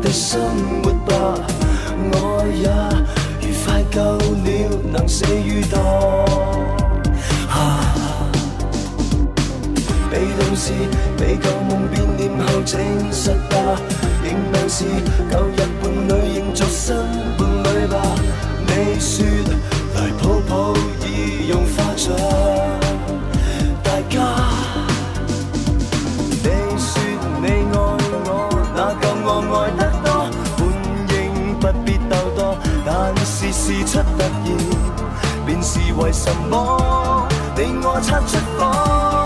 的生活吧我也愉快够了能死于当下被动时被旧梦变念后证实吧应当是旧日伴侣认作新伴侣吧。你说来抱抱亦用化着为什么你我擦出火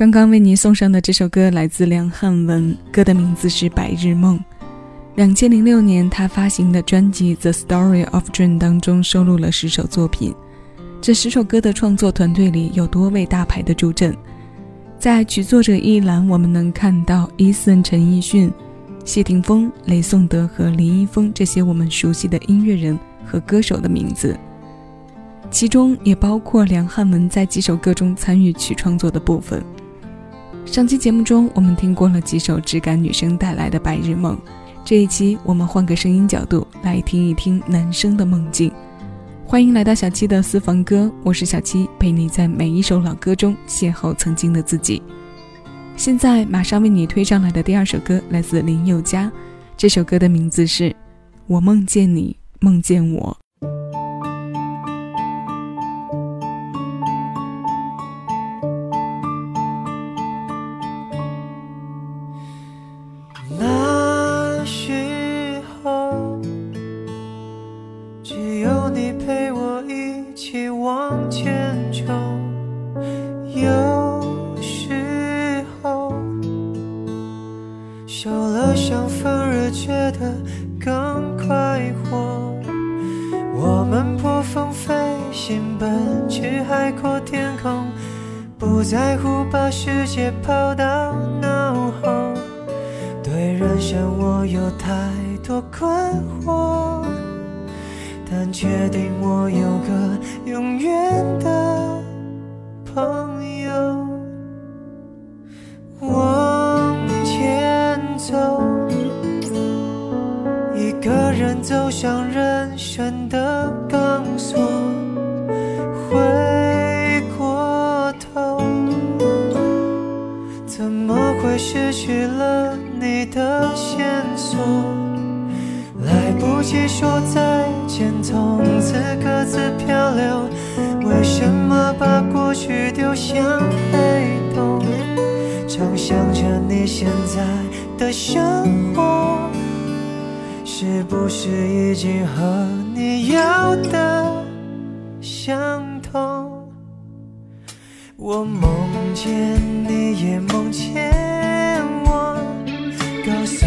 刚刚为你送上的这首歌来自梁汉文，歌的名字是《白日梦》。两千零六年，他发行的专辑《The Story of Dream》当中收录了十首作品。这十首歌的创作团队里有多位大牌的助阵，在曲作者一栏，我们能看到伊森、陈奕迅、谢霆锋、雷颂德和林一峰这些我们熟悉的音乐人和歌手的名字，其中也包括梁汉文在几首歌中参与曲创作的部分。上期节目中，我们听过了几首质感女生带来的《白日梦》，这一期我们换个声音角度来听一听男生的梦境。欢迎来到小七的私房歌，我是小七，陪你在每一首老歌中邂逅曾经的自己。现在马上为你推上来的第二首歌来自林宥嘉，这首歌的名字是《我梦见你，梦见我》。我想放热，觉得更快活。我们破风飞行，奔去海阔天空，不在乎把世界抛到脑后。对人生，我有太多困惑，但确定我有个永远的朋友。锁，回过头，怎么会。失去了你的线索，来不及说再见，从此各自漂流。为什么把过去丢向黑洞？常想着你现在的生活，是不是已经和你要的相同？我梦见你，也梦见。我，告诉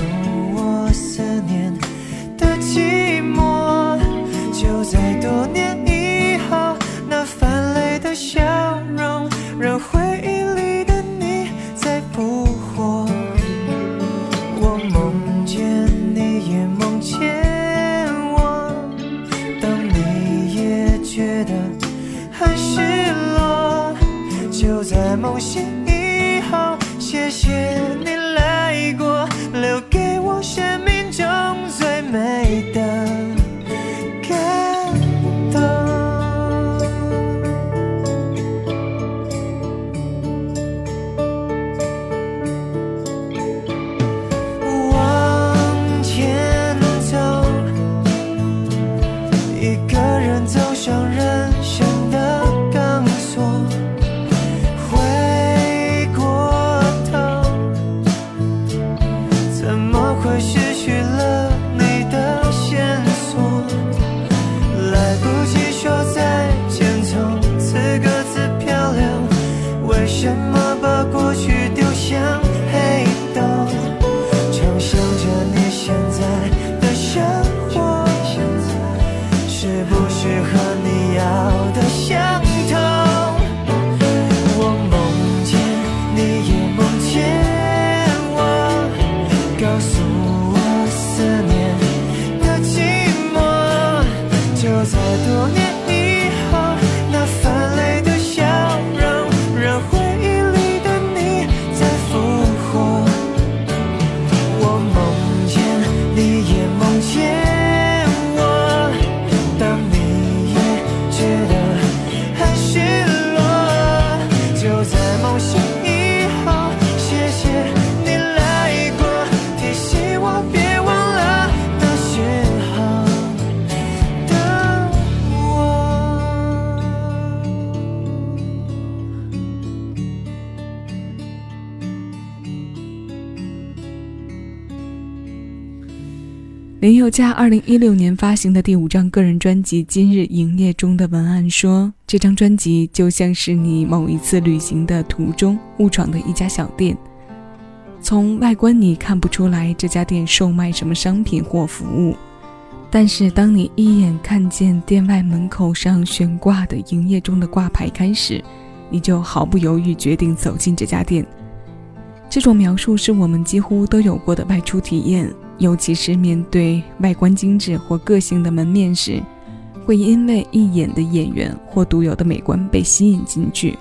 后，林宥嘉二零一六年发行的第五张个人专辑《今日营业中》的文案说：“这张专辑就像是你某一次旅行的途中误闯的一家小店，从外观你看不出来这家店售卖什么商品或服务，但是当你一眼看见店外门口上悬挂的营业中的挂牌开始，你就毫不犹豫决定走进这家店。”这种描述是我们几乎都有过的外出体验。尤其是面对外观精致或个性的门面时，会因为一眼的演员或独有的美观被吸引进去。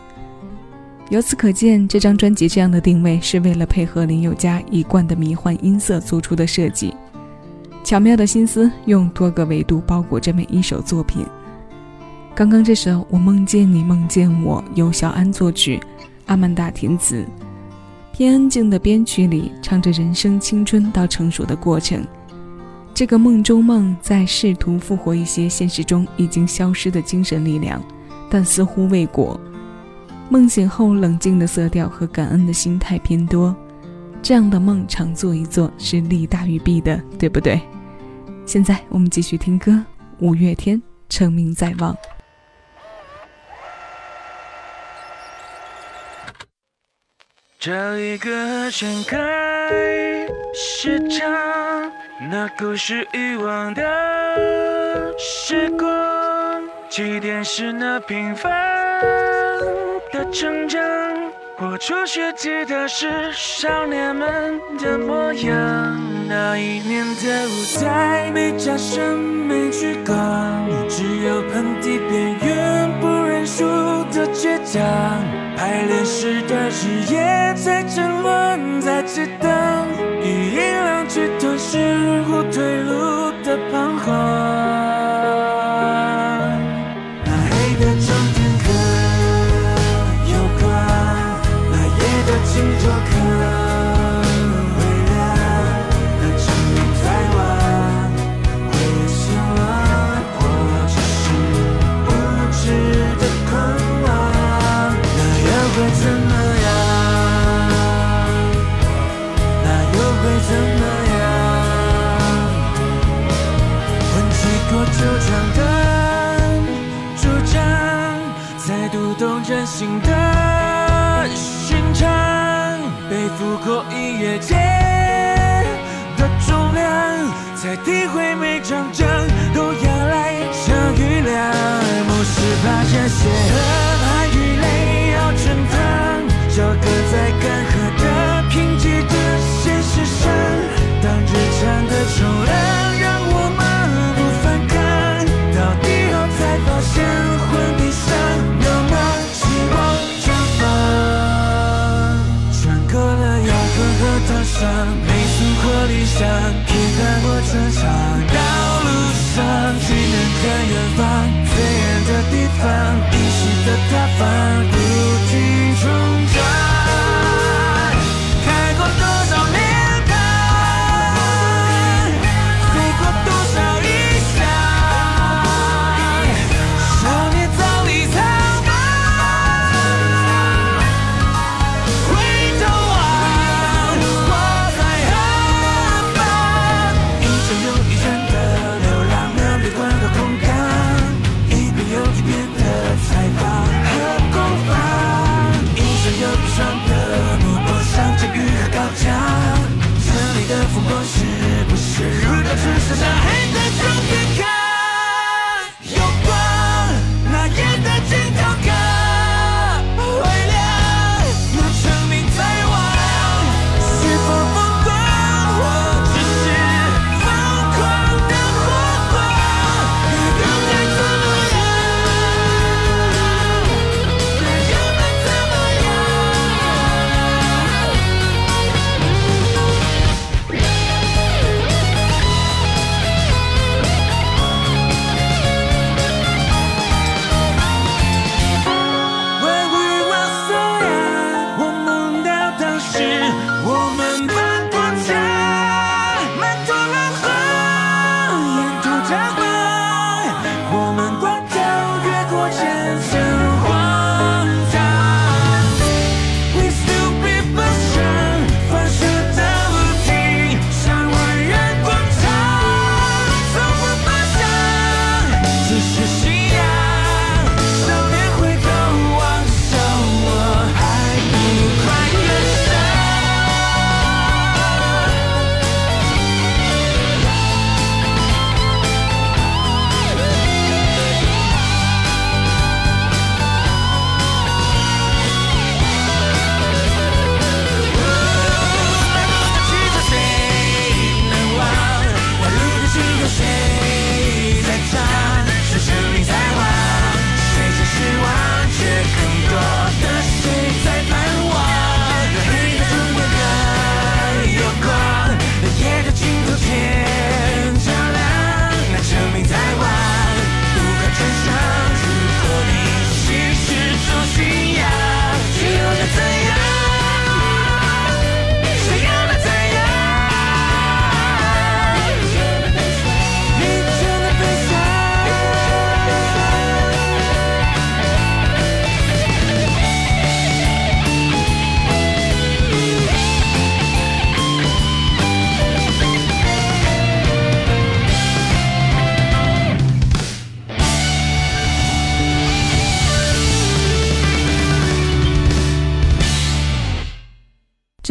由此可见，这张专辑这样的定位是为了配合林宥嘉一贯的迷幻音色做出的设计。巧妙的心思用多个维度包裹着每一首作品。刚刚这首《我梦见你梦见我》由小安作曲，阿曼达填词。偏安静的编曲里，唱着人生青春到成熟的过程。这个梦中梦在试图复活一些现实中已经消失的精神力量，但似乎未果。梦醒后，冷静的色调和感恩的心态偏多。这样的梦常做一做是利大于弊的，对不对？现在我们继续听歌，五月天，成名在望。找一个展开时场，那故事遗忘的时光，起点是那平凡的成长。我初学吉他时，少年们的模样。那一年的舞台，没掌声，没聚光，只有盆地边缘不认输的倔强。排练时的日夜在沉沦，在激荡，与音量去吞噬无退路。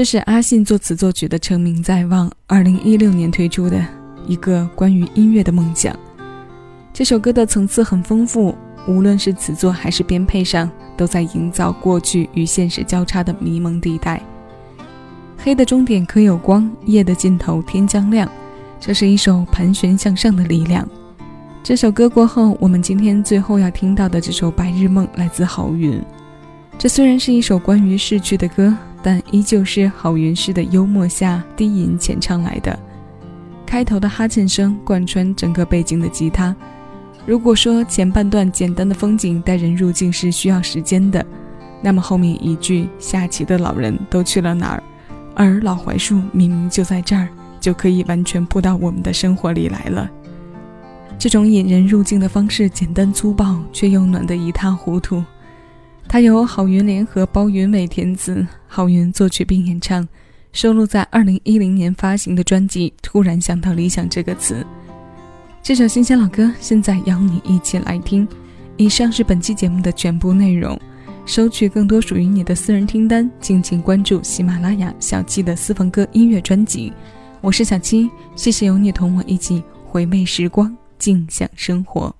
这是阿信作词作曲的《成名在望》，二零一六年推出的一个关于音乐的梦想。这首歌的层次很丰富，无论是词作还是编配上，都在营造过去与现实交叉的迷蒙地带。黑的终点可有光，夜的尽头天将亮。这是一首盘旋向上的力量。这首歌过后，我们今天最后要听到的这首《白日梦》来自郝云。这虽然是一首关于逝去的歌，但依旧是郝云式的幽默下低吟浅唱来的。开头的哈欠声贯穿整个背景的吉他。如果说前半段简单的风景带人入境是需要时间的，那么后面一句“下棋的老人都去了哪儿”，而老槐树明明就在这儿。就可以完全扑到我们的生活里来了。这种引人入境的方式简单粗暴，却又暖得一塌糊涂。它由郝云联合包云伟填词，郝云作曲并演唱，收录在2010年发行的专辑《突然想到理想》这个词。这首新鲜老歌，现在邀你一起来听。以上是本期节目的全部内容。收取更多属于你的私人听单，敬请关注喜马拉雅小七的私房歌音乐专辑。我是小七，谢谢有你同我一起回味时光，静享生活。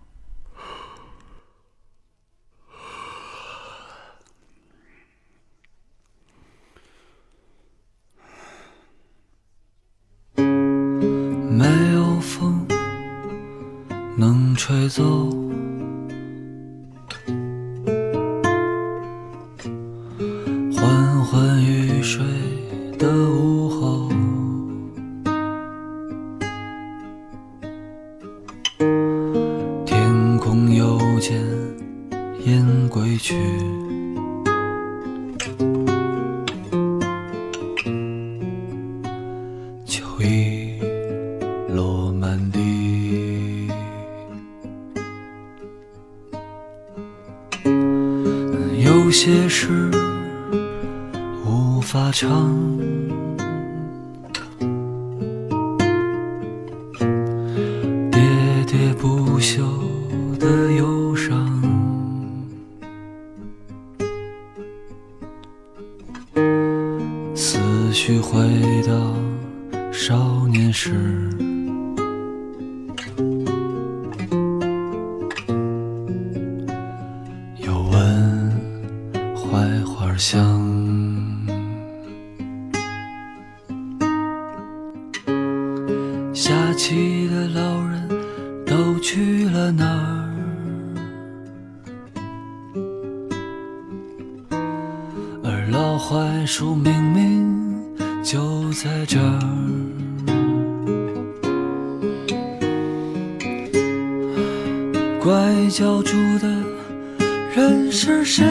的回到少年时，拐角住的人是谁？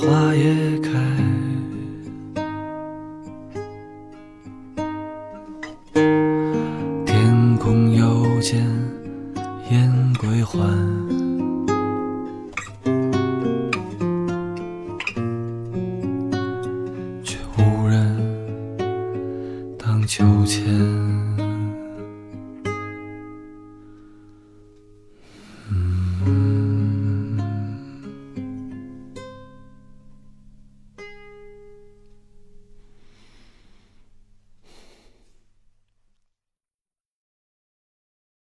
花也开。